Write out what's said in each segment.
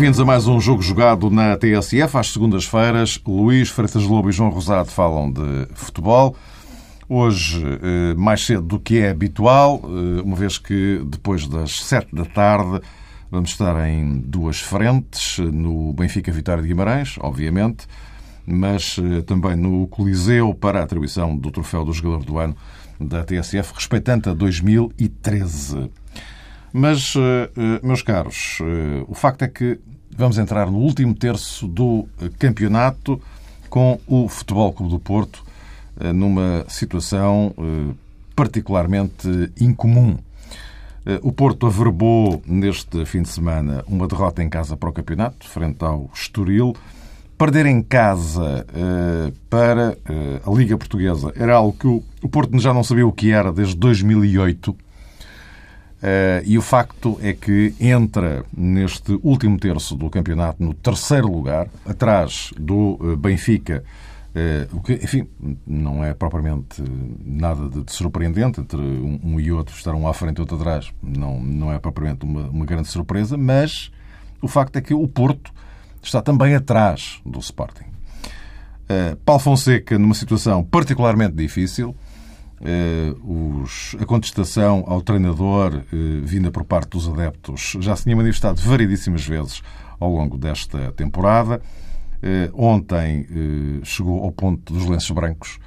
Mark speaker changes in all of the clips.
Speaker 1: Bem-vindos a mais um jogo jogado na TSF. Às segundas-feiras, Luís Freitas Lobo e João Rosado falam de futebol. Hoje, eh, mais cedo do que é habitual, eh, uma vez que depois das sete da tarde vamos estar em duas frentes, no Benfica Vitória de Guimarães, obviamente, mas eh, também no Coliseu para a atribuição do troféu do jogador do ano da TSF, respeitante a 2013. Mas, meus caros, o facto é que vamos entrar no último terço do campeonato com o Futebol Clube do Porto eh, numa situação eh, particularmente incomum. Eh, o Porto averbou neste fim de semana uma derrota em casa para o campeonato, frente ao Estoril. Perder em casa para a Liga Portuguesa era algo que o Porto já não sabia o que era desde 2008. E o facto é que entra neste último terço do campeonato no terceiro lugar, atrás do Benfica Uh, o que, enfim, não é propriamente nada de, de surpreendente entre um, e outro estar um à frente e outro atrás. Não, não é propriamente uma, uma, grande surpresa, mas o facto é que o Porto está também atrás do Sporting. Paulo Fonseca, numa situação particularmente difícil, uh, os, a contestação ao treinador vinda por parte dos adeptos já se tinha manifestado variedíssimas vezes ao longo desta temporada. Eh, ontem eh, chegou ao ponto dos lenços brancos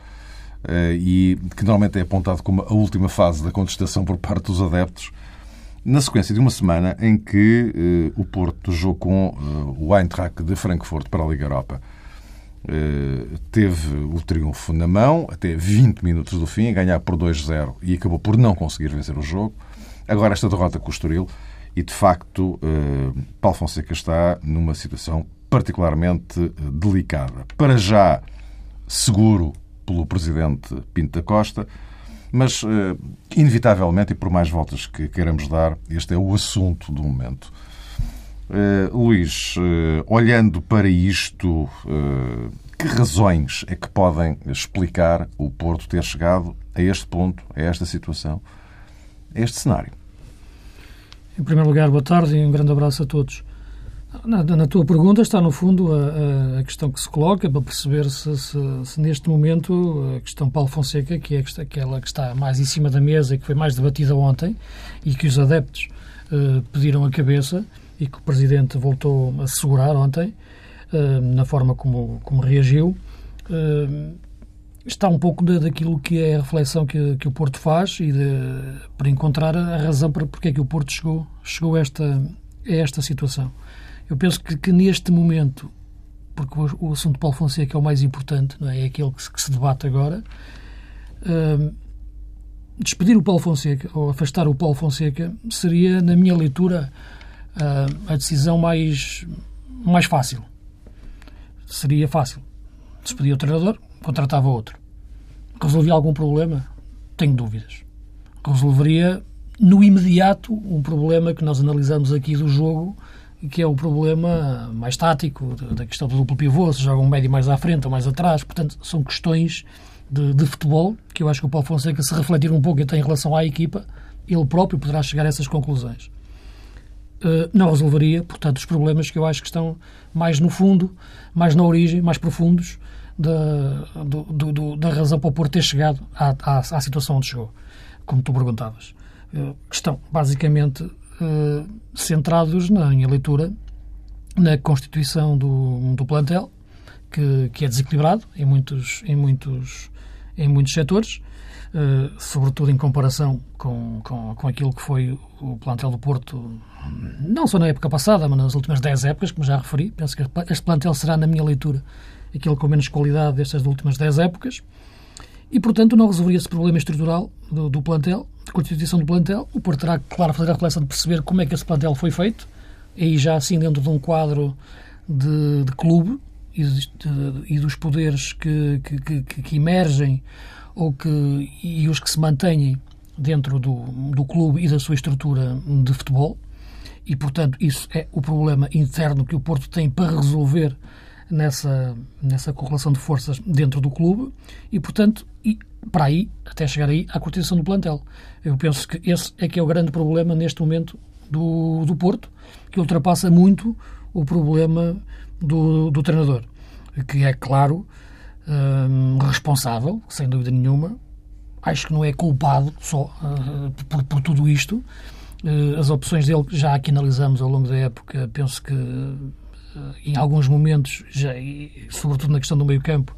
Speaker 1: eh, e que normalmente é apontado como a última fase da contestação por parte dos adeptos, na sequência de uma semana em que o Porto jogou com o Eintracht de Frankfurt para a Liga Europa. Teve o triunfo na mão até 20 minutos do fim, a ganhar por 2-0 e acabou por não conseguir vencer o jogo. Agora esta derrota com o Estoril e, de facto, Paulo Fonseca está numa situação particularmente eh, delicada. Para já, seguro pelo presidente Pinto da Costa, mas, eh, inevitavelmente, e por mais voltas que queiramos dar, este é o assunto do momento. Uh, Luís, uh, olhando para isto, uh, que razões é que podem explicar o Porto ter chegado a este ponto, a esta situação, a este cenário?
Speaker 2: Em primeiro lugar, boa tarde e um grande abraço a todos. Na, na, tua pergunta está, no fundo, a, a, questão que se coloca para perceber se, se, se, neste momento a questão Paulo Fonseca, que é aquela que está mais em cima da mesa e que foi mais debatida ontem e que os adeptos pediram a cabeça e que o Presidente voltou a segurar ontem, uh, na forma como, como reagiu, uh, está um pouco de, daquilo que é a reflexão que, que o Porto faz e de, para encontrar a razão para porque é que o Porto chegou, chegou a, esta, a esta situação. Eu penso que, que neste momento, porque o, o, assunto de Paulo Fonseca é o mais importante, não é? é aquele que se, que se debate agora, uh, despedir o Paulo Fonseca ou afastar o Paulo Fonseca seria, na minha leitura, a decisão mais, mais fácil. Seria fácil. Despedia o treinador, contratava outro. Resolvia algum problema? Tenho dúvidas. Resolveria no imediato um problema que nós analisamos aqui do jogo que é o problema mais tático da questão do duplo pivô, se joga um médio mais à frente ou mais atrás. Portanto, são questões de, de, futebol que eu acho que o Paulo Fonseca, se refletir um pouco até em relação à equipa, ele próprio poderá chegar a essas conclusões. Uh, não resolveria, portanto, os problemas que eu acho que estão mais no fundo, mais na origem, mais profundos da, do, do, da razão para o Porto ter chegado à, à, à situação onde chegou, como tu perguntavas. Uh, estão basicamente eh, centrados na minha leitura na constituição do, do plantel, que, que é desequilibrado em muitos, em muitos, em muitos setores, uh, sobretudo em comparação com, com, com aquilo que foi o plantel do Porto, não só na época passada, mas nas últimas 10 épocas, como já referi. Penso que este plantel será, na minha leitura, aquele com menos qualidade destas últimas 10 épocas. E, portanto, não resolveria esse problema estrutural do, do plantel, de constituição do plantel. O Porto terá, claro, fazer a reflexão de perceber como é que esse plantel foi feito, e já assim dentro de um quadro de, de clube e, dos poderes que, que, que, que, emergem ou que, e os que se mantêm dentro do, do clube e da sua estrutura de futebol. E, portanto, isso é o problema interno que o Porto tem para resolver nessa, nessa correlação de forças dentro do clube e, portanto, e para aí, até chegar aí, à cortização do plantel. Eu penso que esse é que é o grande problema neste momento do, do Porto, que ultrapassa muito o problema do, do treinador, que é, claro, hum, responsável, sem dúvida nenhuma. Acho que não é culpado só uh, por, por, tudo isto. Uh, as opções dele, já aqui analisamos ao longo da época, penso que uh, em alguns momentos, já, e, sobretudo na questão do meio-campo,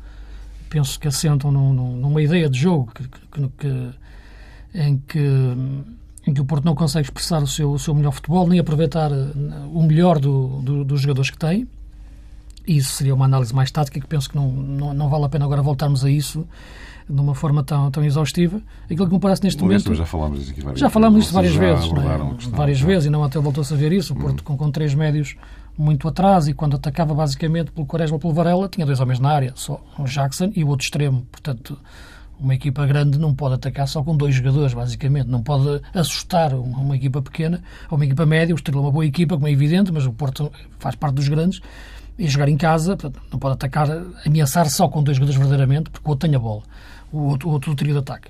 Speaker 2: penso que assentam num, numa ideia de jogo que, que, que, em, que, em que o Porto não consegue expressar o seu, o seu melhor futebol, nem aproveitar o melhor do, do, dos jogadores que tem. Isso seria uma análise mais tática que penso que não, não, não vale a pena agora voltarmos a isso de uma forma tão, tão exaustiva. Aquilo que me parece neste momento.
Speaker 1: Já falámos disso aqui várias
Speaker 2: Já falámos disso várias vezes. É? Várias vezes, e não até voltou-se a ver isso. O Porto, hum. com, com três médios muito atrás, e quando atacava basicamente pelo Quaresma ou pelo Varela, tinha dois homens na área, só o Jackson e o outro extremo. Portanto, uma equipa grande não pode atacar só com dois jogadores, basicamente. Não pode assustar uma, uma equipa pequena ou uma equipa média. O Estrela é uma boa equipa, como é evidente, mas o Porto faz parte dos grandes e jogar em casa, portanto, não pode atacar, ameaçar só com dois jogadores verdadeiramente, porque o outro tem a bola, o outro, o outro de ataque.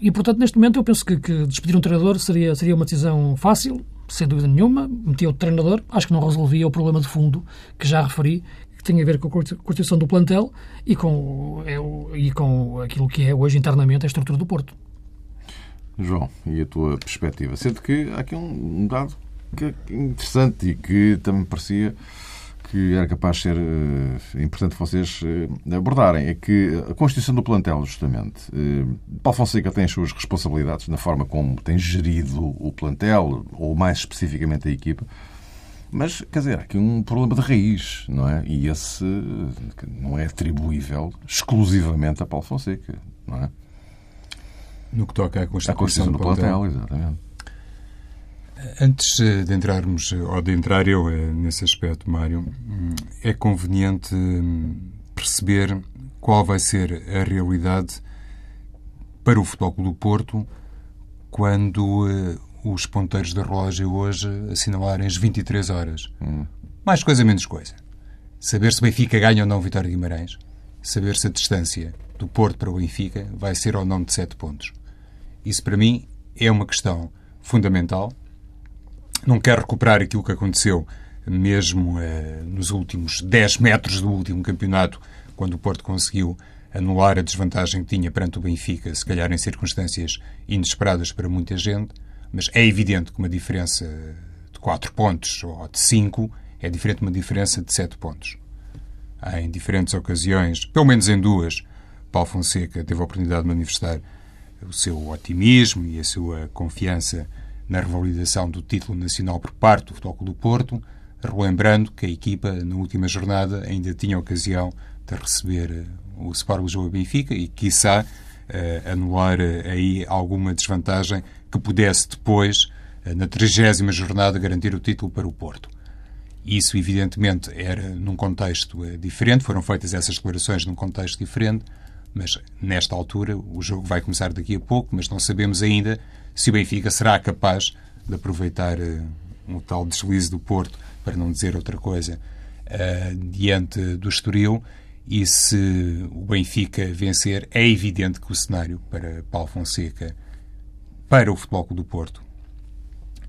Speaker 2: E, portanto, neste momento eu penso que, que, despedir um treinador seria, seria uma decisão fácil, sem dúvida nenhuma, metia o treinador, acho que não resolvia o problema de fundo que já referi, que tem a ver com a constituição do plantel e com, é, e com aquilo que é hoje internamente a estrutura do Porto.
Speaker 1: João, e a tua perspectiva? Sendo que há aqui um dado que é interessante e que também parecia que era capaz de ser uh, importante vocês uh, abordarem é que a constituição do plantel, justamente, uh, Paulo Fonseca tem as suas responsabilidades na forma como tem gerido o plantel, ou mais especificamente a equipa, mas, quer dizer, há aqui um problema de raiz, não é? E esse não é atribuível exclusivamente a Paulo Fonseca, não é?
Speaker 3: No que toca à constituição,
Speaker 1: a constituição do, do plantel, plantel exatamente.
Speaker 3: Antes eh, de entrarmos, eh, ou de entrar eu eh, nesse aspecto, Mário, hum, é conveniente hum, perceber qual vai ser a realidade para o Futebol Clube do Porto quando os ponteiros da relógio hoje assinalarem as 23 horas. Hum. Mais coisa, menos coisa. Saber se Benfica ganha ou não Vitória de Guimarães. Saber se a distância do Porto para o Benfica vai ser ou não de 7 pontos. Isso, para mim, é uma questão fundamental não quer recuperar aquilo que aconteceu mesmo eh, nos últimos 10 metros do último campeonato, quando o Porto conseguiu anular a desvantagem que tinha perante o Benfica, se calhar em circunstâncias inesperadas para muita gente, mas é evidente que uma diferença de 4 pontos ou de 5 é diferente de uma diferença de 7 pontos. Em diferentes ocasiões, pelo menos em duas, Paulo Fonseca teve a oportunidade de manifestar o seu otimismo e a sua confiança na revalidação do título nacional por parte do Futebol do Porto, relembrando que a equipa, na última jornada, ainda tinha ocasião de receber eh, o Sport Lisboa Benfica e, quiçá, uh, anular uh, aí alguma desvantagem que pudesse depois, uh, na trigésima jornada, garantir o título para o Porto. Isso, evidentemente, era num contexto diferente, foram feitas essas declarações num contexto diferente, mas nesta altura o jogo vai começar daqui a pouco, mas não sabemos ainda se o Benfica será capaz de aproveitar uh, um tal deslize do Porto, para não dizer outra coisa, uh, diante do Estoril. E se o Benfica vencer, é evidente que o cenário para Paulo Fonseca, para o Futebol Clube do Porto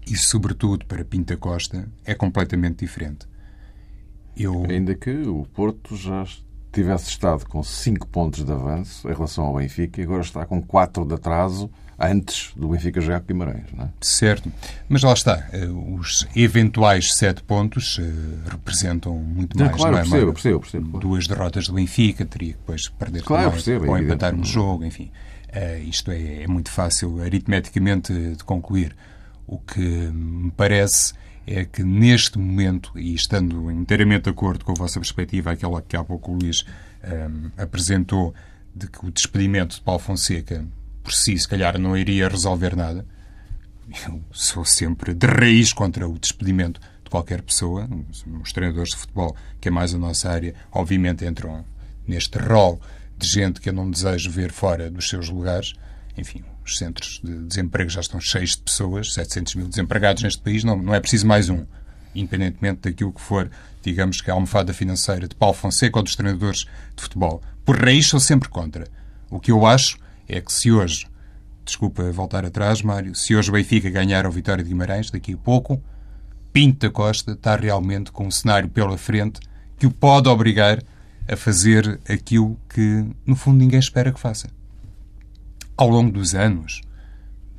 Speaker 3: e, sobretudo, para Pinta Costa, é completamente diferente.
Speaker 1: Eu... Ainda que o Porto já tivesse estado com 5 pontos de avanço em relação ao Benfica e agora está com 4 de atraso antes do Benfica jogar com Guimarães. Não é?
Speaker 3: Certo. Mas lá está. Eh, os eventuais sete pontos uh, representam muito mais.
Speaker 1: Claro,
Speaker 3: não é?
Speaker 1: percebo, percebo, percebo,
Speaker 3: claro. Duas derrotas do Benfica, teria que depois perder
Speaker 1: claro, percebo,
Speaker 3: ou empatar um jogo, enfim. Uh, isto é, é, muito fácil aritmeticamente de concluir. O que me parece é que neste momento, e estando inteiramente de acordo com a vossa perspectiva, aquela que há pouco o Luís um, apresentou, de que o despedimento de Paulo Fonseca por si, se calhar, não iria resolver nada. Eu sou sempre de raiz contra o despedimento de qualquer pessoa. Os treinadores de futebol, que é mais a nossa área, obviamente entram neste rol de gente que eu não desejo ver fora dos seus lugares. Enfim, os centros de desemprego já estão cheios de pessoas, 700 mil desempregados neste país, não, não é preciso mais um. Independentemente daquilo que for, digamos que a almofada financeira de Paulo Fonseca ou dos treinadores de futebol. Por raiz, sou sempre contra. O que eu acho é que se hoje, desculpa voltar atrás, Mário, se hoje o Benfica ganhar ao Vitória de Guimarães, daqui a pouco, Pinto da Costa está realmente com um cenário pela frente que o pode obrigar a fazer aquilo que, no fundo, ninguém espera que faça. Ao longo dos anos,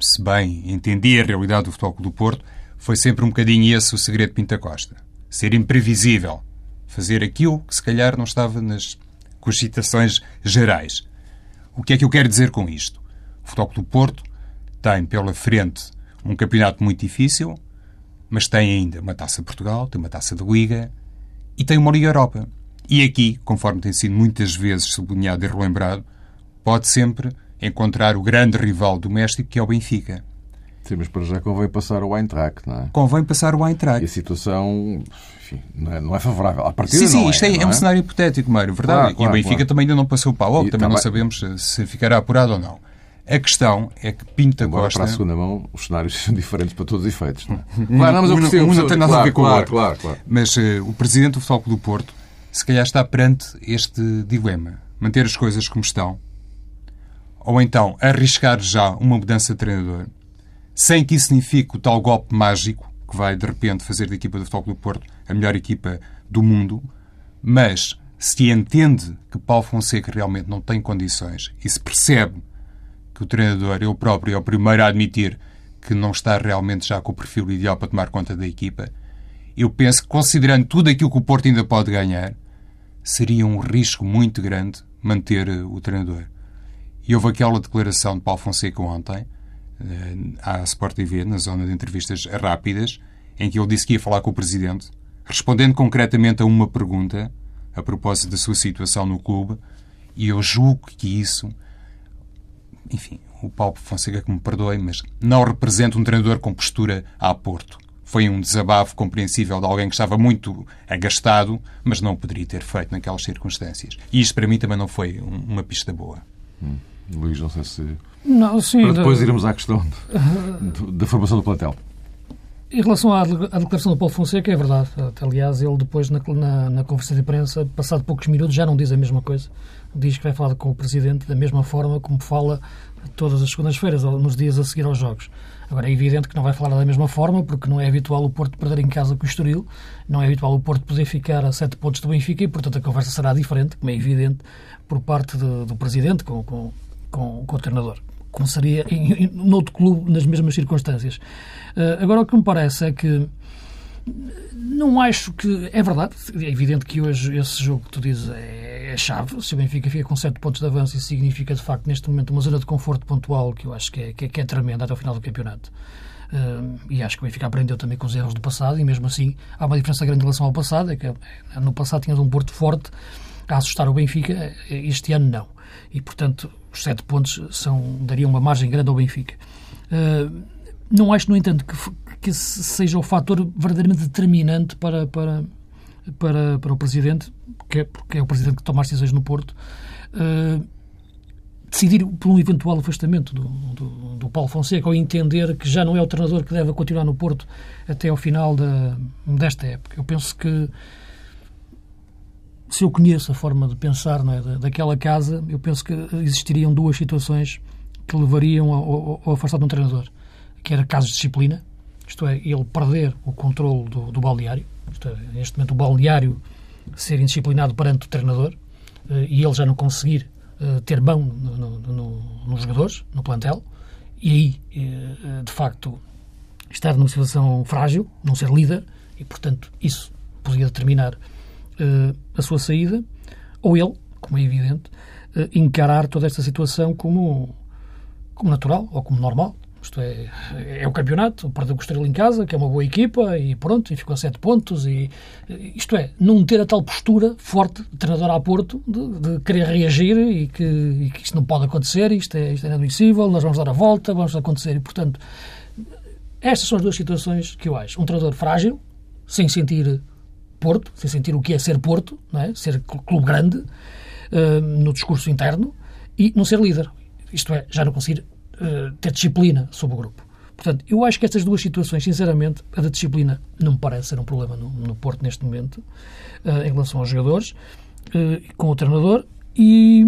Speaker 3: se bem entendi a realidade do Futebol do Porto, foi sempre um bocadinho esse o segredo de Pinta Costa. Ser imprevisível. Fazer aquilo que se calhar não estava nas cogitações gerais. O que é que eu quero dizer com isto? O Futebol do Porto tem pela frente um campeonato muito difícil, mas tem ainda uma Taça de Portugal, tem uma Taça da Liga e tem uma Liga Europa. E aqui, conforme tem sido muitas vezes sublinhado e relembrado, pode sempre encontrar o grande rival doméstico que é o Benfica.
Speaker 1: Sim, mas para já convém passar o Eintracht, não é?
Speaker 3: Convém passar o Eintracht.
Speaker 1: E a situação, enfim, não é, não é favorável. A partida
Speaker 3: sim, sim,
Speaker 1: não
Speaker 3: isto é,
Speaker 1: é,
Speaker 3: é, um cenário hipotético, Mário, verdade?
Speaker 1: Claro, claro,
Speaker 3: e o Benfica
Speaker 1: claro.
Speaker 3: também ainda não passou para o também
Speaker 1: também-
Speaker 3: não sabemos se- ficará apurado ou não. A questão é que Pinto da
Speaker 1: Agora,
Speaker 3: Costa...
Speaker 1: para a segunda mão, os cenários são diferentes para todos os efeitos. Não é? Claro, não, mas eu
Speaker 3: um,
Speaker 1: percebo,
Speaker 3: um não tem nada a ver com o outro.
Speaker 1: Claro, claro.
Speaker 3: Mas eh, o presidente do Futebol Clube do Porto se calhar está perante este dilema. Manter as coisas como estão ou então arriscar já uma mudança de treinador sem que isso signifique o tal golpe mágico que vai de repente fazer da equipa do Futebol Clube do Porto a melhor equipa do mundo, mas se entende que Paulo Fonseca realmente não tem condições e se percebe que o treinador, ele próprio, é o primeiro a admitir que não está realmente já com o perfil ideal para tomar conta da equipa, eu penso que, considerando tudo aquilo que o Porto ainda pode ganhar, seria um risco muito grande manter eh, o treinador. E houve aquela declaração de Paulo Fonseca ontem, eh, à Sport TV, na zona de entrevistas rápidas, em que ele disse que ia falar com o Presidente, respondendo concretamente a uma pergunta a propósito da sua situação no clube, e eu julgo que isso, enfim, o Paulo Fonseca que me perdoe, mas não representa um treinador com postura a Porto. Foi um desabafo compreensível de alguém que estava muito agastado, mas não poderia ter feito naquelas circunstâncias. E isto para mim também não foi um- uma pista boa.
Speaker 1: Luís, não sei se.
Speaker 2: Não, sim,
Speaker 1: Para depois
Speaker 2: da-
Speaker 1: irmos à questão de- da formação do plantel.
Speaker 2: Em relação à, de- à declaração do Paulo Fonseca, é verdade. Aliás, ele depois, na, na, na conferência de imprensa, passado poucos minutos, já não diz a mesma coisa. Diz que vai falar com o Presidente da mesma forma como fala todas as segundas-feiras, ou nos dias a seguir aos Jogos. Agora, é evidente que não vai falar da mesma forma, porque não é habitual o Porto perder em casa com o Estoril, não é habitual o Porto poder ficar a sete pontos do Benfica e, portanto, a conversa será diferente, como é evidente, por parte de- do Presidente com, com, com, com o treinador. Como seria em, em, noutro clube, nas mesmas circunstâncias. Eh, agora, o que me parece é que não acho que. É verdade, é evidente que hoje esse jogo que tu dizes é, é chave. Se o Benfica fica com 7 pontos de avanço, isso significa de facto neste momento uma zona de conforto pontual que eu acho que é, que é, que é tremenda até ao final do campeonato. Uh, e acho que o Benfica aprendeu também com os erros do passado, e mesmo assim há uma diferença grande em relação ao passado. É que eh, no passado tinhas um Porto forte a assustar o Benfica, este ano não. E portanto, os 7 pontos são, dariam uma margem grande ao Benfica. Uh, não acho, no entanto, que, que esse seja o fator verdadeiramente determinante para, para, para, para o Presidente, que é, porque é o Presidente que toma as decisões no Porto, eh, decidir por um eventual afastamento do, do, do Paulo Fonseca ou entender que já não é o treinador que deve continuar no Porto até ao final da, desta época. Eu penso que se eu conheço a forma de pensar não é, da- daquela casa, eu penso que existiriam duas situações que levariam ao, ao, ao afastar de um treinador, que era casos de disciplina, isto é, ele perder o controle do, do balneário, isto é, neste momento o balneário ser indisciplinado perante o treinador eh, e ele já não conseguir eh, ter mão no, no, no, nos jogadores, no plantel, e aí, eh, de facto, estar numa situação frágil, não ser líder, e portanto isso poderia determinar a sua saída, ou ele, como é evidente, eh, encarar toda esta situação como, como natural ou como normal. Isto é, é o campeonato, perdeu com o Estrela em casa, que é uma boa equipa, e pronto, e ficou a sete pontos. E, isto é, não ter a tal postura forte treinador a Porto, de, de querer reagir e que, e que isto não pode acontecer, isto é, isto é inadmissível, nós vamos dar a volta, vamos acontecer. E, portanto, estas são as duas situações que eu acho. Um treinador frágil, sem sentir Porto, sem sentir o que é ser Porto, não é? ser cl- clube grande, eh, no discurso interno, e não ser líder. Isto é, já não conseguir eh, ter disciplina sobre o grupo. Portanto, eu acho que estas duas situações, sinceramente, a da disciplina não me parece ser um problema no, no Porto neste momento, eh, em relação aos jogadores, com o treinador, e,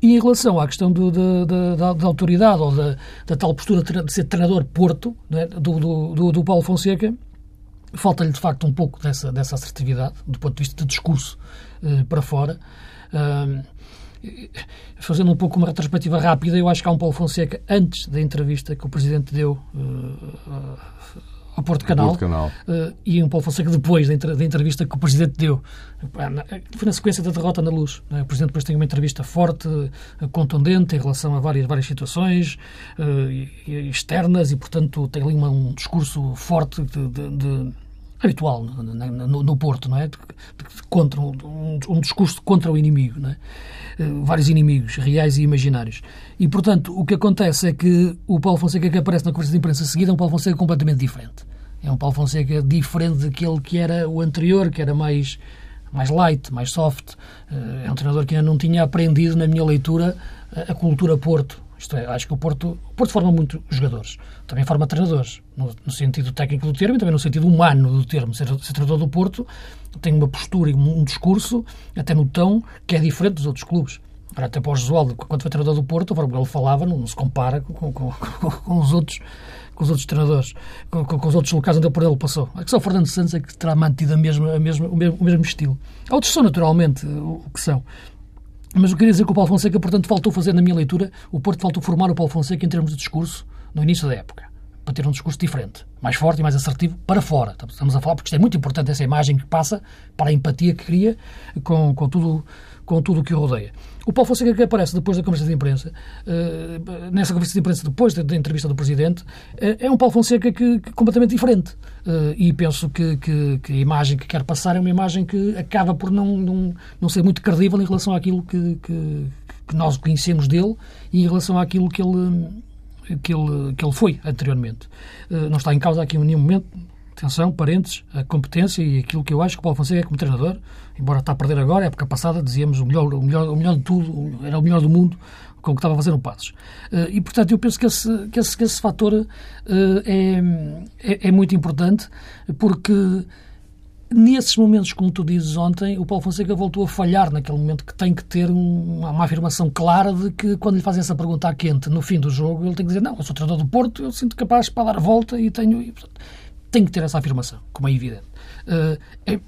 Speaker 2: e em relação à questão do, da, da- da- da autoridade ou da, da tal postura de ser treinador Porto, é? do, do, do, do Paulo Fonseca, falta-lhe de facto um pouco dessa, dessa assertividade, do ponto de vista de discurso uh, para fora. Fazendo um pouco uma retrospectiva rápida, eu acho que há um Paulo Fonseca antes da entrevista que o Presidente deu uh, ao Porto Canal,
Speaker 1: Porto Canal.
Speaker 2: Uh, e um Paulo Fonseca depois da, entrevista que o Presidente deu. Foi na sequência da derrota na luz. Né? O Presidente depois tem uma entrevista forte, contundente em relação a várias, várias situações uh, externas e, portanto, tem ali uma, um discurso forte de, de, de habitual no, no, no, Porto, não é? De, de, contra um, um, discurso contra o inimigo, não é? Uh, vários inimigos reais e imaginários. E, portanto, o que acontece é que o Paulo Fonseca que aparece na conversa de imprensa seguida é um Paulo Fonseca completamente diferente. É um Paulo Fonseca diferente daquele que era o anterior, que era mais mais light, mais soft. Uh, é um treinador que ainda não tinha aprendido, na minha leitura, a cultura Porto. Isto é, acho que o Porto, o Porto forma muito jogadores, também forma treinadores, no, no, sentido técnico do termo e também no sentido humano do termo. Ser, ser treinador do Porto tem uma postura e um discurso, até no tom, que é diferente dos outros clubes. Até para o Josualdo, quando foi treinador do Porto, o ele falava, não, não se compara com, com, com, com, os outros com os outros treinadores, com, os outros locais onde por ele passou. É que só o Fernando Santos é que terá mantido a mesma, a mesma, o, mesmo, o mesmo estilo. Outros são naturalmente o que são. Mas eu queria dizer que o Paulo Fonseca, portanto, faltou fazer, na minha leitura, o Porto faltou formar o Paulo Fonseca em termos de discurso no início da época. Para ter um discurso diferente, mais forte e mais assertivo para fora. Estamos a falar, porque isto é muito importante, essa imagem que passa para a empatia que cria com, com tudo com tudo o que o rodeia. O Paulo Fonseca que aparece depois da conversa de imprensa, uh, nessa conversa de imprensa, depois da, da entrevista do Presidente, uh, é um Paulo Fonseca que, que completamente diferente. Uh, e penso que, que, que, a imagem que quer passar é uma imagem que acaba por não, não, não ser muito credível em relação àquilo que, que, que nós conhecemos dele e em relação àquilo que ele, que ele, que ele foi anteriormente. não está em causa aqui em nenhum momento atenção, parentes, a competência e aquilo que eu acho que o Paulo Fonseca é como treinador, embora está a perder agora, época passada dizíamos o melhor, o melhor, o melhor de tudo, era o melhor do mundo com o que estava a fazer no Passos. Uh, e, portanto, eu penso que esse, que esse, que esse fator uh, é, é, é, muito importante, porque nesses momentos, como tu dizes ontem, o Paulo Fonseca voltou a falhar naquele momento que tem que ter uma, uma, afirmação clara de que quando lhe fazem essa pergunta à quente no fim do jogo, ele tem que dizer, não, eu sou treinador do Porto, eu sinto capaz para dar a volta e tenho... E, portanto, tem que ter essa afirmação, como é evidente. Uh, é,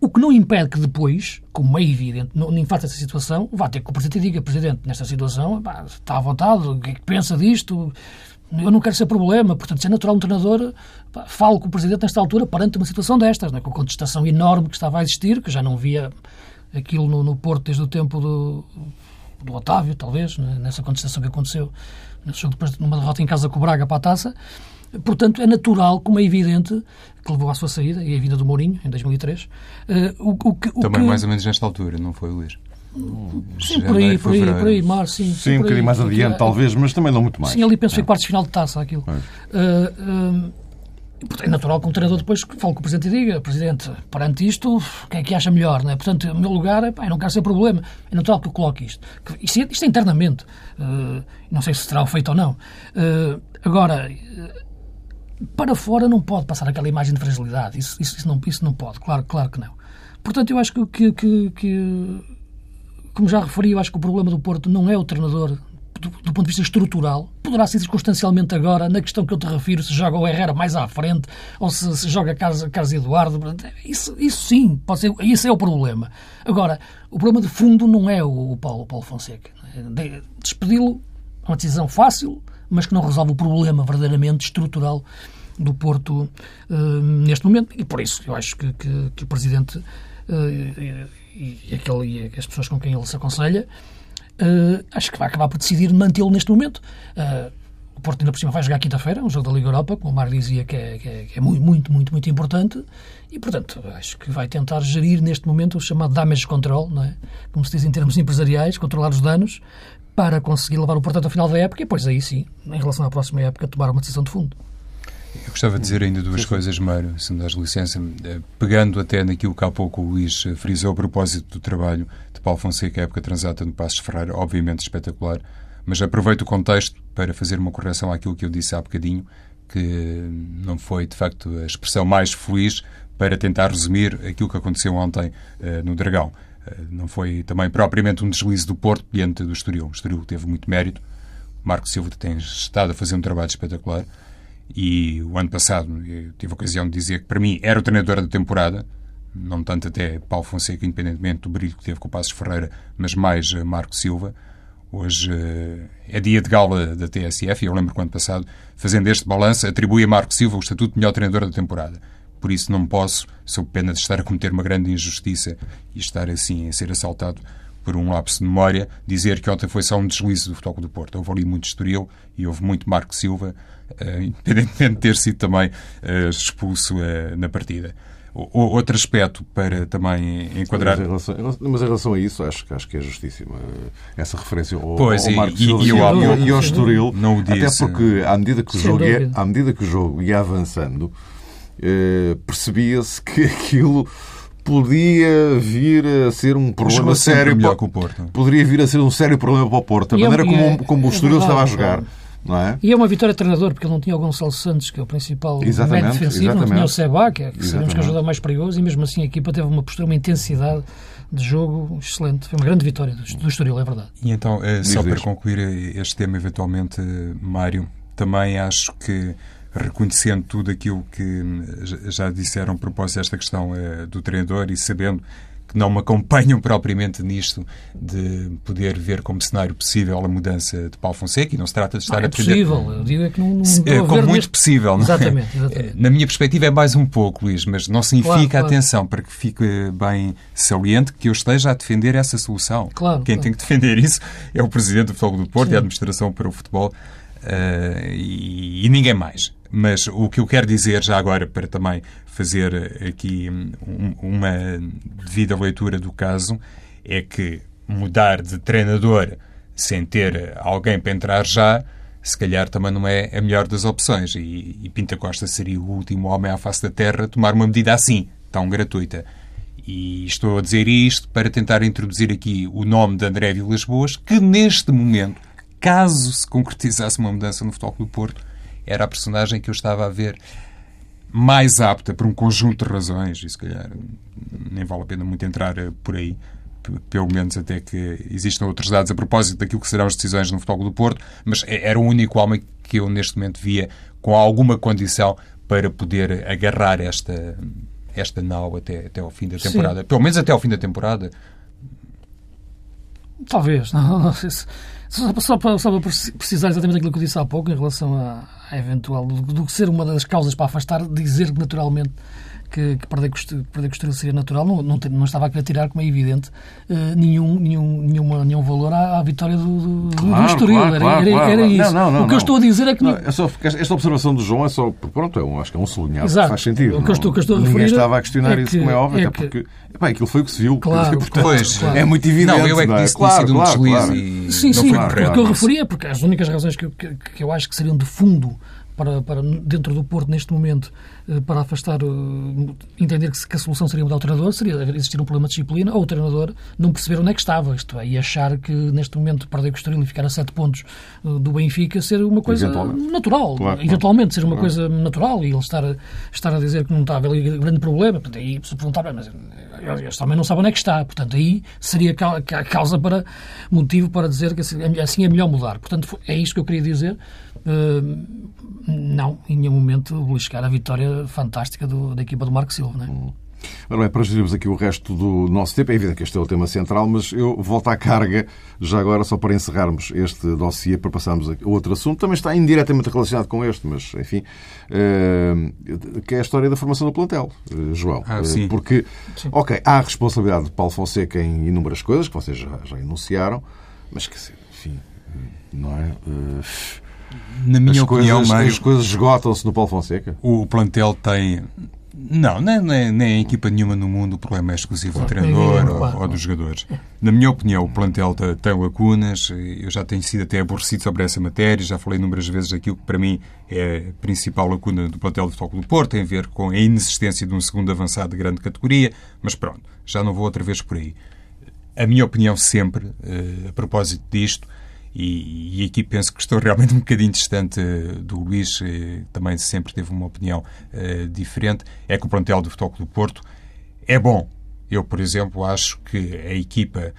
Speaker 2: o que não impede que depois, como é evidente, nem faça essa situação, vá ter que o Presidente diga, Presidente, nesta situação, pá, está à vontade, o que é que pensa disto? Eu não quero ser problema, portanto, se é natural um treinador, pá, falo com o Presidente nesta altura perante uma situação destas, né, com a contestação enorme que estava a existir, que já não via aquilo no, no Porto desde o tempo do, do Otávio, talvez, né, nessa contestação que aconteceu, nesse jogo depois de uma derrota em casa com o Braga para a taça, Portanto, é natural, como é evidente, que levou à sua saída e à vinda do Mourinho, em 2003. Uh,
Speaker 3: eh, o, o, o Também que... mais ou menos nesta altura, não foi, Luís?
Speaker 2: Sim, por aí, por aí, por aí, Mar, sim.
Speaker 1: Sim, um bocadinho mais adiante, talvez, mas também não muito mais.
Speaker 2: Sim, ali penso que foi quartos de final de taça, aquilo. Uh, uh, é natural que um treinador depois fale com o Presidente e diga Presidente, perante isto, o que é que acha melhor? Não é? Portanto, o meu lugar, é, pá, eu não quero ser problema. É natural que eu coloque isto. Isto é, isto é internamente. Uh, não sei se será feito ou não. Uh, agora, para fora não pode passar aquela imagem de fragilidade. Isso, isso, isso, não, isso não pode, claro, claro que não. Portanto, eu acho que, que, que, como já referi, eu acho que o problema do Porto não é o treinador do, do, ponto de vista estrutural. Poderá ser circunstancialmente agora, na questão que eu te refiro, se joga o Herrera mais à frente ou se, se joga Carlos, Eduardo. Isso, isso sim, pode ser, isso é o problema. Agora, o problema de fundo não é o, o Paulo, o Paulo Fonseca. Despedi-lo é uma decisão fácil, mas que não resolve o problema verdadeiramente estrutural do Porto uh, neste momento. E por isso eu acho que, que, que o Presidente uh, e, aquele, e as pessoas com quem ele se aconselha uh, acho que vai acabar por decidir mantê-lo neste momento. o Porto ainda por cima vai jogar quinta-feira, um jogo da Liga Europa, como o Mário dizia, que é, que é, que é muito, muito, muito, muito importante. E, portanto, acho que vai tentar gerir neste momento o chamado damage control, não é? como se diz em termos empresariais, controlar os danos, para conseguir levar o Porto até ao final da época e depois aí sim, em relação à próxima época, tomar uma decisão de fundo.
Speaker 3: Eu gostava de dizer ainda duas coisas, Mário, se me das licença, eh, pegando até naquilo que há pouco o Luís frisou a propósito do trabalho de Paulo Fonseca, a época transata no Passos Ferreira, obviamente espetacular, mas aproveito o contexto para fazer uma correção àquilo que eu disse há bocadinho, que não foi, de facto, a expressão mais feliz para tentar resumir aquilo que aconteceu ontem uh, no Dragão. Eh, não foi também propriamente um deslize do Porto diante do Estoril. O Estoril teve muito mérito. Marco Silva tem estado a fazer um trabalho espetacular. E o ano passado eu tive a ocasião de dizer que para mim era o treinador da temporada, não tanto até Paulo Fonseca, independentemente do brilho que teve com o Passos Ferreira, mas mais Marco Silva. Hoje é dia de gala da TSF e eu lembro que ano passado, fazendo este balanço, atribuí a Marco Silva o estatuto de melhor treinador da temporada. Por isso não posso, sob pena de estar a cometer uma grande injustiça e estar assim a ser assaltado por um lapso de memória, dizer que ontem foi só um deslize do Futebol do Porto. Houve ali muito Estoril e houve muito Marco Silva, uh, independentemente de ter sido também uh, expulso uh, na partida. O, outro aspecto para também enquadrar.
Speaker 1: Mas em, relação, mas em relação a isso, acho, acho que é justíssima essa referência ao,
Speaker 3: pois,
Speaker 1: ao Marco Silva e, e, e, e, ao Estoril. Não o disse. Até porque, à medida que o, jogo ia, à medida que o jogo ia avançando, percebia-se que aquilo podia vir a ser um problema sério
Speaker 3: para o Porto.
Speaker 1: Poderia vir a ser um sério problema para o Porto. A é maneira como, é, como o Estoril estava a jogar. Não é?
Speaker 2: E é uma vitória de treinador, porque ele não tinha o Gonçalo Santos, que é o principal médio defensivo, exatamente. não tinha o Seba, que, é, que sabemos que ajuda mais perigoso, e mesmo assim a equipa teve uma postura, uma intensidade de jogo excelente. Foi uma grande vitória do, do Estoril, é verdade.
Speaker 3: E então, eh, só para concluir este tema, eventualmente, Mário, também acho que reconhecendo tudo aquilo que já disseram a propósito desta questão é, do treinador e sabendo que não me acompanham propriamente nisto de poder ver como cenário possível a mudança de Paulo Fonseca e não se trata de estar
Speaker 2: não, é
Speaker 3: a
Speaker 2: possível, eu digo é que não, não
Speaker 3: como muito possível.
Speaker 2: Não é? exatamente, exatamente.
Speaker 3: Na minha perspectiva é mais um pouco, Luís, mas não significa, claro, claro. atenção, para que fique bem saliente que eu esteja a defender essa solução.
Speaker 2: Claro,
Speaker 3: Quem
Speaker 2: claro.
Speaker 3: tem que defender isso é o Presidente do Futebol do Porto Sim. e a Administração para o Futebol uh, e, e ninguém mais. Mas o que eu quero dizer já agora, para também fazer aqui um, uma devida leitura do caso, é que mudar de treinador sem ter alguém para entrar já, se calhar também não é a melhor das opções. E, e Pinta Costa seria o último homem à face da Terra a tomar uma medida assim, tão gratuita. E estou a dizer isto para tentar introduzir aqui o nome de André Vilas Boas, que neste momento, caso se concretizasse uma mudança no Futebol do Porto, era a personagem que eu estava a ver mais apta por um conjunto de razões, e se calhar nem vale a pena muito entrar eh, por aí, pelo menos até que existam outros dados a propósito daquilo que serão as decisões no Futebol do Porto, mas é, era o único homem que eu neste momento via com alguma condição para poder agarrar esta, esta nau até, até ao fim da temporada. Sim. Pelo menos até ao fim da temporada.
Speaker 2: Talvez, não, não sei se só, só, para, só para precisar exatamente aquilo que eu disse há pouco em relação a eventual do, do ser uma das causas para afastar, dizer que naturalmente que, que perder, perder costura seria natural, não, não, não, estava a querer tirar, como é evidente, uh, nenhum, nenhum, nenhuma, nenhum valor à, à vitória do, do, claro, do Estoril.
Speaker 1: Claro,
Speaker 2: era,
Speaker 1: claro,
Speaker 2: era, era isso.
Speaker 1: Não, não,
Speaker 2: o que eu estou a dizer é que.
Speaker 1: é só, esta observação do João é só. Pronto, é um, acho que é um sublinhado Exato. faz sentido. O que eu estou, que eu estou Ninguém referir estava a questionar é isso, como é óbvio, é até porque. Epá, aquilo foi o que se viu.
Speaker 2: Claro,
Speaker 1: portanto,
Speaker 3: pois,
Speaker 1: claro. É muito evidente.
Speaker 3: Não, eu é que disse
Speaker 1: claro,
Speaker 3: sido um deslize e
Speaker 2: Sim, sim. O que eu referi é porque as únicas razões que eu, que, que acho que seriam de fundo para, para dentro do Porto neste momento para afastar, eh, entender que a solução seria mudar o treinador, seria existir um problema de disciplina ou o treinador não perceber onde é que estava, isto é, e achar que neste momento perder com o Estoril e ficar a sete pontos eh, do Benfica ser uma coisa natural, claro, eventualmente ser uma claro. coisa natural e ele estar, estar a dizer que não está a haver grande problema, portanto, aí se perguntar, mas eles também não sabem onde é que está, portanto, aí seria a causa para, motivo para dizer que assim, assim é melhor mudar. Portanto, é isto que eu queria dizer. Não, em nenhum momento beliscar a vitória fantástica do, da equipa do Marco Silva. Não é? Hum.
Speaker 1: Ora bem, para gerirmos aqui o resto do nosso tempo, é evidente que este é o tema central, mas eu volto à carga, já agora, só para encerrarmos este dossiê, para passarmos a outro assunto, também está indiretamente relacionado com este, mas, enfim, uh, que é a história da formação do plantel, uh, João.
Speaker 3: Ah, sim.
Speaker 1: Uh, porque, sim. ok, há a responsabilidade de Paulo Fonseca em inúmeras coisas, que vocês já, já enunciaram, mas que, enfim, não é?
Speaker 3: Na minha
Speaker 1: as
Speaker 3: opinião,
Speaker 1: coisas,
Speaker 3: Mário,
Speaker 1: as coisas esgotam-se no Paulo Fonseca?
Speaker 3: O plantel tem. Não, nem, nem, nem equipa nenhuma no mundo o problema é exclusivo do treinador ou, ou, dos jogadores. Na minha opinião, o plantel tem, lacunas. Eu já tenho sido até aborrecido sobre essa matéria. Já falei inúmeras vezes aquilo que para mim é a principal lacuna do plantel do Futebol do Porto. Tem a ver com a inexistência de um segundo avançado de grande categoria. Mas pronto, já não vou outra vez por aí. A minha opinião sempre, eh, a propósito disto, e, e, aqui penso que estou realmente um bocadinho distante eh, do Luís, eh, também sempre teve uma opinião uh, diferente, é que o plantel do Futebol do Porto é bom. Eu, por exemplo, acho que a equipa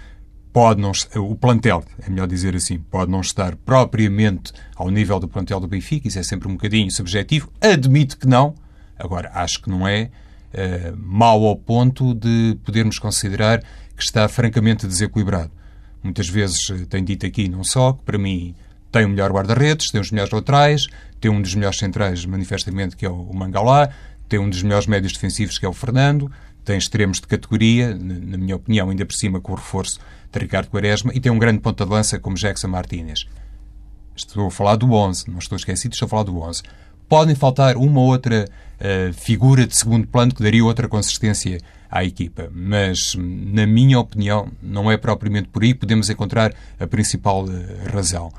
Speaker 3: pode não, o plantel, é melhor dizer assim, pode não estar propriamente ao nível do plantel do Benfica, isso é sempre um bocadinho subjetivo, admito que não, agora acho que não é uh, mau ao ponto de podermos considerar que está francamente desequilibrado. Muitas vezes uh, tenho dito aqui, não só, que para mim tem o melhor guarda-redes, tem os melhores laterais, tem um dos melhores centrais, manifestamente, que é o Mangalá, tem um dos melhores médios defensivos, que é o Fernando, tem extremos de categoria, na minha opinião, ainda por cima com o reforço de Ricardo Quaresma, e tem um grande ponta de lança como Jackson Martínez. Estou a falar do 11, não estou esquecido, estou a falar do 11. Podem faltar uma ou outra uh, figura de segundo plano que daria outra consistência à equipa, mas, na minha opinião, não é propriamente por aí podemos encontrar a principal uh, razão.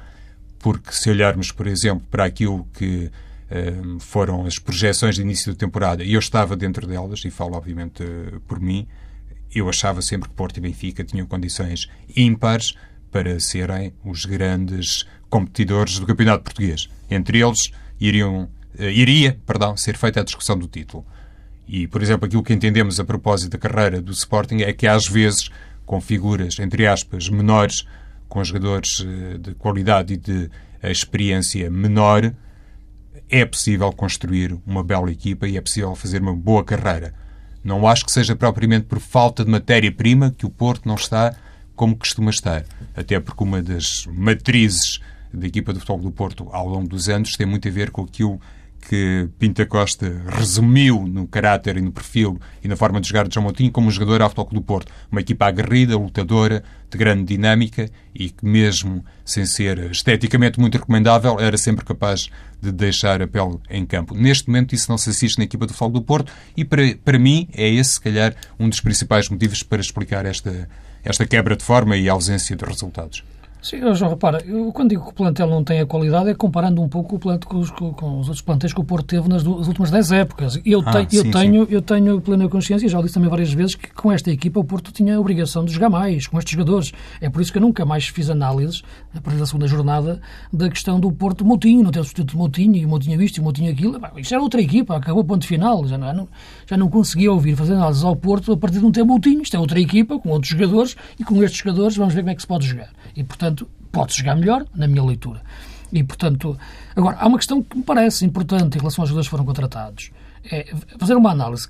Speaker 3: Porque se olharmos, por exemplo, para aquilo que uh, foram as projeções de início da temporada, e eu estava dentro delas, e falo obviamente por mim, eu achava sempre que Porto e Benfica tinham condições ímpares para serem os grandes competidores do campeonato português. Entre eles iriam, iria perdão, ser feita a discussão do título. E, por exemplo, aquilo que entendemos a propósito da carreira do Sporting é que, às vezes, com figuras, entre aspas, menores, com jogadores uh, de qualidade e de experiência menor, é possível construir uma bela equipa e é possível fazer uma boa carreira. Não acho que seja propriamente por falta de matéria-prima que o Porto não está como costuma estar. Até porque uma das matrizes da equipa de futebol do Porto ao longo dos anos tem muito a ver com aquilo que Pinta Costa resumiu no caráter e no perfil e na forma de jogar de João Moutinho como um jogador ao Futebol do Porto. Uma equipa aguerrida, lutadora, de grande dinâmica e que mesmo sem ser esteticamente muito recomendável, era sempre capaz de deixar a pele em campo. Neste momento isso não se assiste na equipa do Futebol do Porto e para, para mim é esse, se calhar, um dos principais motivos para explicar esta, esta quebra de forma e ausência de resultados.
Speaker 2: Sim, João, repara, eu quando digo que o plantel não tem a qualidade é comparando um pouco o plantel com os, com os outros plantéis que o Porto teve nas, duas, últimas 10 épocas. Eu, ah, te, sim, eu, tenho, sim. eu tenho plena consciência, e já disse também várias vezes, que com esta equipa o Porto tinha a obrigação de jogar mais, com estes jogadores. É por isso que eu nunca mais fiz análises, a partir da segunda jornada, da questão do Porto Moutinho, não ter substituto de Moutinho, e o Moutinho isto, e o Moutinho aquilo. Isto era outra equipa, acabou ponto final. Já não, já não conseguia ouvir fazer análises ao Porto a partir de não ter Moutinho. Isto é outra equipa, com outros jogadores, e com estes jogadores vamos ver como é que se pode jogar. E, portanto, pode jogar melhor, na minha leitura. E, portanto, agora, há uma questão que me parece importante em relação aos jogadores que foram contratados. É fazer uma análise.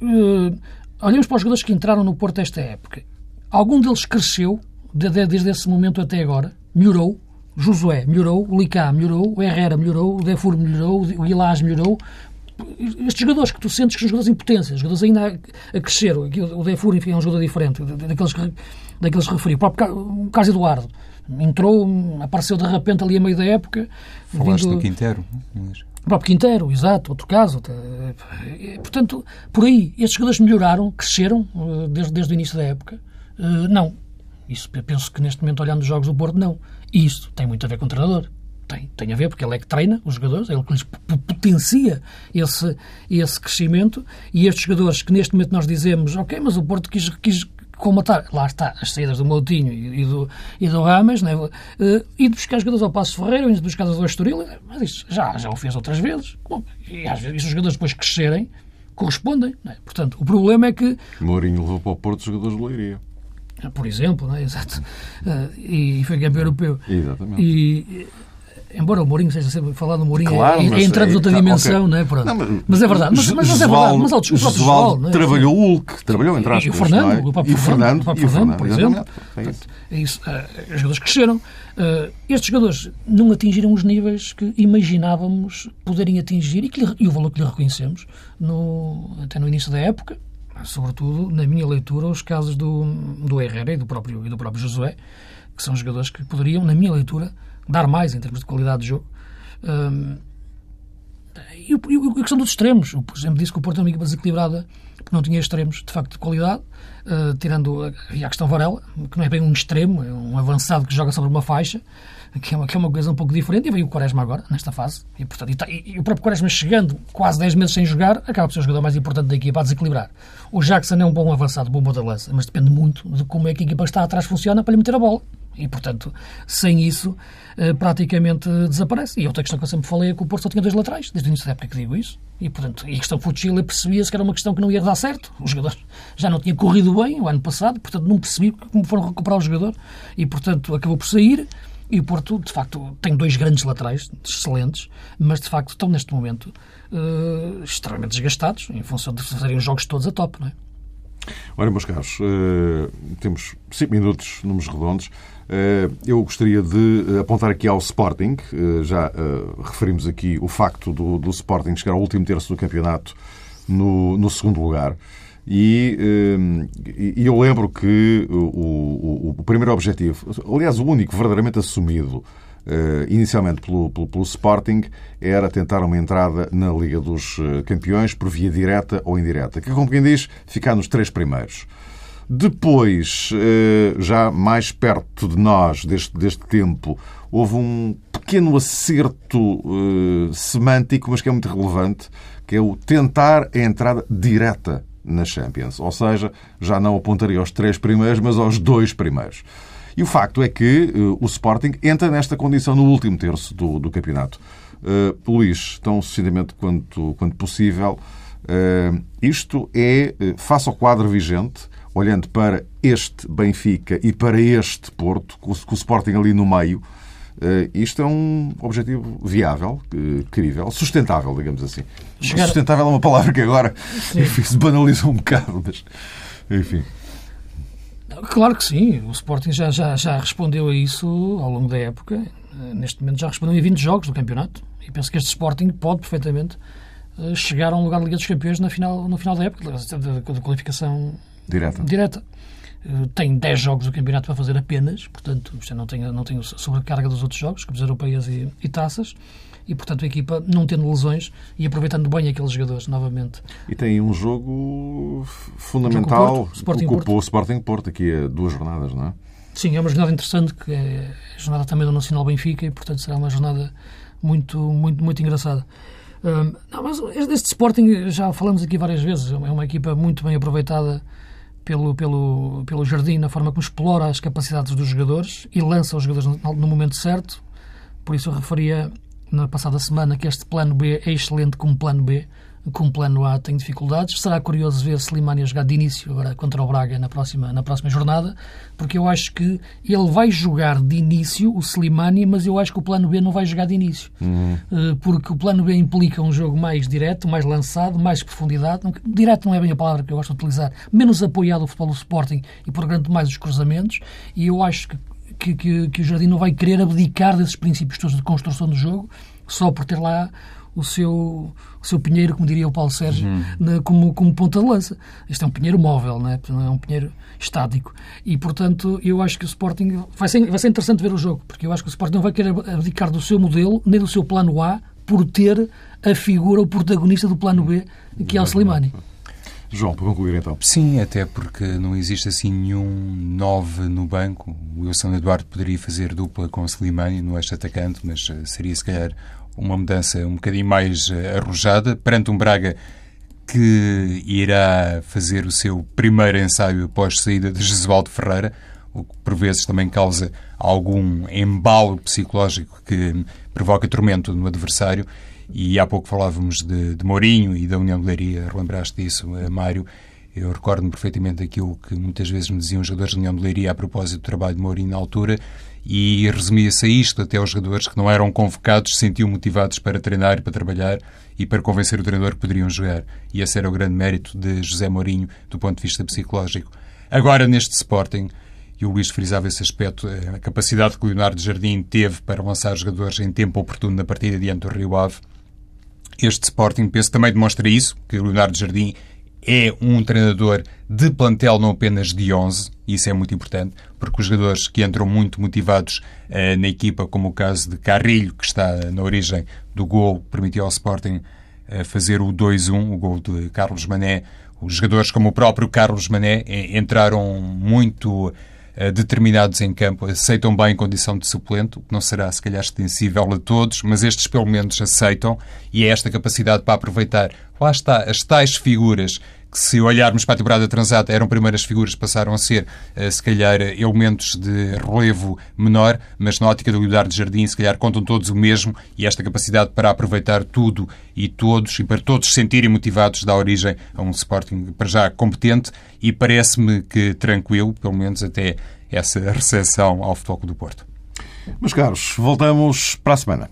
Speaker 2: Uh, olhamos para os jogadores que entraram no Porto esta época. Algum deles cresceu desde esse momento até agora, melhorou. Josué melhorou, o Licá melhorou, o Herrera melhorou, o Defur melhorou, o Ilás melhorou. Estes jogadores que tu sentes que são jogadores em potência, jogadores ainda a, crescer. O Defur, enfim, é um jogador diferente daqueles que, daqueles que referi. O próprio Carlos Eduardo entrou, apareceu de repente ali a meio da época.
Speaker 3: Falaste vindo... do Quintero,
Speaker 2: O próprio Quintero, exato, outro caso. Portanto, por aí, estes jogadores melhoraram, cresceram eh, desde, desde o início da época? Eh, não. Isso, penso que neste momento, olhando os jogos do Porto, não. E isso tem muito a ver com o treinador. Tem, tem a ver, porque ele é que treina os jogadores, é ele que lhes potencia esse, esse crescimento. E estes jogadores que neste momento nós dizemos, ok, mas o Porto quis, quis, comatar, lá está, as saídas do Moutinho e, do, e do Rames, né? uh, e de buscar jogadores ao Passo Ferreira, e de buscar ao Estoril, mas isso já, já o fez outras vezes. E às vezes, os jogadores depois crescerem, correspondem. É? Portanto, o problema é que...
Speaker 1: Mourinho levou para o Porto jogadores de Leiria.
Speaker 2: Por exemplo, não é? Exato. Uh, e foi campeão europeu.
Speaker 1: Exatamente.
Speaker 2: E, embora o Mourinho seja sempre falado, o Mourinho claro, é, é entrando noutra é, dimensão, okay. não é? Pronto. Não, mas, mas, é verdade. Mas, mas, mas é verdade. Mas o próprio
Speaker 1: é? trabalhou o Hulk, trabalhou entre aspas.
Speaker 2: E o Fernando, é? o
Speaker 1: e Fernando,
Speaker 2: o próprio Fernando, por exemplo. É isso. Uh, os jogadores cresceram. Uh, estes jogadores não atingiram os níveis que imaginávamos poderem atingir e, que lhe, e o valor que lhe reconhecemos no, até no início da época, sobretudo, na minha leitura, os casos do, do Herrera e do próprio, e do próprio Josué, que são jogadores que poderiam, na minha leitura, dar mais em termos de qualidade de jogo. Um, e, a questão dos extremos. Eu, por exemplo, disse que o Porto é uma equipa desequilibrada porque não tinha extremos, de facto, de qualidade, uh, tirando a, a questão Varela, que não é bem um extremo, é um avançado que joga sobre uma faixa, que é uma, que é uma coisa um pouco diferente, e veio o Quaresma agora, nesta fase, e, portanto, e, tá, e, e o próprio Quaresma chegando quase 10 meses sem jogar, acaba por ser o jogador mais importante da equipa a desequilibrar. O Jackson é um bom avançado, bom da lança, mas depende muito de como é que a equipa está atrás funciona para lhe meter a bola. E, portanto, sem isso, uh, praticamente desaparece. E outra questão que eu sempre falei é que o Porto só tinha dois laterais, desde o início da época que digo isso. E, portanto, e a questão Fuchila percebia-se que era uma questão que não ia dar certo. O jogador já não tinha corrido bem o ano passado, portanto, não percebi como foram recuperar o jogador. E, portanto, acabou por sair. E o Porto, de facto, tem dois grandes laterais, excelentes, mas, de facto, estão neste momento uh, extremamente desgastados, em função de fazerem os jogos todos a top, não é?
Speaker 1: Ora, meus caros, uh, temos cinco minutos, números redondos. Uh, eu gostaria de apontar aqui ao Sporting. Já referimos aqui o facto do, do, Sporting chegar ao último terço do campeonato no, no segundo lugar. E, e, eu lembro que o, o, o primeiro objetivo, aliás, o único verdadeiramente assumido inicialmente pelo, pelo, pelo, Sporting, era tentar uma entrada na Liga dos eh, Campeões por via direta ou indireta, que, como quem diz, ficar nos três primeiros. Depois, uh, já mais perto de nós, deste, deste tempo, houve um pequeno acerto semântico, mas que é muito relevante, que é o tentar a entrada direta na Champions. Ou seja, já não apontaria aos três primeiros, mas aos dois primeiros. E o facto é que uh, o Sporting entra nesta condição no último terço do, do campeonato. Uh, Luís, tão sucintamente quanto, quanto possível, uh, isto é, face ao quadro vigente, olhando para este Benfica e para este Porto, com, o Sporting ali no meio, isto é um objetivo viável, crível, sustentável, digamos assim. Chegar... Sustentável é uma palavra que agora se banalizou um bocado, mas enfim.
Speaker 2: Claro que sim, o Sporting já, já, já respondeu a isso ao longo da época. Neste momento já respondeu em 20 jogos do campeonato e penso que este Sporting pode perfeitamente eh, chegar a um lugar de Liga dos Campeões na final, no final da época, da qualificação
Speaker 1: direta.
Speaker 2: direta. Eh, tem 10 jogos do campeonato para fazer apenas, portanto, não tem, não tem sobrecarga dos outros jogos, como as europeias e, e taças e, portanto, a equipa não tendo lesões e aproveitando bem aqueles jogadores novamente.
Speaker 1: E tem um jogo fundamental,
Speaker 2: jogo Sporting
Speaker 1: o, Porto. o Sporting Porto, aqui a duas jornadas, não é?
Speaker 2: Sim, é uma jornada interessante, que é a jornada também do Nacional Benfica e, portanto, será uma jornada muito, muito, muito engraçada. Um, não, mas este Sporting, já falamos aqui várias vezes, é uma equipa muito bem aproveitada pelo, pelo, pelo Jardim, na forma como explora as capacidades dos jogadores e lança os jogadores no, no momento certo. Por isso eu referia na passada semana que este plano B é excelente como plano B, como plano A tem dificuldades. Será curioso ver Slimani a jogar de início agora contra o Braga na próxima, na próxima jornada, porque eu acho que ele vai jogar de início, o Slimani, mas eu acho que o plano B não vai jogar de início. Uhum. Eh, porque o plano B implica um jogo mais direto, mais lançado, mais profundidade. Direto não é bem a palavra que eu gosto de utilizar. Menos apoiado o futebol do Sporting e, por grande mais, os cruzamentos. E eu acho que que, que, que o Jardim não vai querer abdicar desses princípios todos de construção do jogo só por ter lá o seu, o seu pinheiro, como diria o Paulo Sérgio, uhum. na, como, como ponta de lança. Este é um pinheiro móvel, não é? não é um pinheiro estático. E, portanto, eu acho que o Sporting... Vai ser, vai ser interessante ver o jogo, porque eu acho que o Sporting não vai querer abdicar do seu modelo, nem do seu plano A, por ter a figura, o protagonista do plano B, que é o Slimani.
Speaker 1: João, para concluir então.
Speaker 3: Sim, até porque não existe assim nenhum 9 no banco. O Wilson Eduardo poderia fazer dupla com o Slimani no eixo atacante, mas eh, seria se calhar uma mudança um bocadinho mais eh, arrojada perante um Braga que irá fazer o seu primeiro ensaio após saída de Jesualdo Ferreira, o que por vezes também causa algum embalo psicológico que provoca tormento no adversário e há pouco falávamos de, de Mourinho e da União de Leiria, relembraste disso, eh, Mário. Eu recordo-me perfeitamente aquilo que muitas vezes me diziam os jogadores da União de Leiria a propósito do trabalho de Mourinho na altura e resumia-se a isto, até os jogadores que não eram convocados se sentiam motivados para treinar para trabalhar e para convencer o treinador que poderiam jogar. E esse era o grande mérito de José Mourinho do ponto de vista psicológico. Agora, neste Sporting, e o Luís frisava esse aspecto, eh, a capacidade que o Leonardo Jardim teve para lançar jogadores em tempo oportuno na partida diante do Rio Ave, este Sporting, penso, também demonstra isso, que o Leonardo Jardim é um treinador de plantel não apenas de 11, e isso é muito importante, porque os jogadores que entram muito motivados uh, na equipa, como o caso de Carrilho, que está na origem do gol, permitiu ao Sporting uh, fazer o 2-1, o gol de Carlos Mané. Os jogadores como o próprio Carlos Mané eh, entraram muito determinados em campo aceitam bem condição de suplente, o que não será, se calhar, extensível a todos, mas estes pelo menos aceitam e é esta capacidade para aproveitar, lá está, as tais figuras se olharmos para a temporada transata eram primeiras figuras, passaram a ser, eh, se calhar, elementos de relevo menor, mas na ótica do Leonardo Jardim, se calhar contam todos o mesmo e esta capacidade para aproveitar tudo e todos, e para todos se sentirem motivados, dá origem a um Sporting para já competente e parece-me que tranquilo, pelo menos até essa recepção ao Futebol do Porto.
Speaker 1: Meus caros, voltamos para a semana.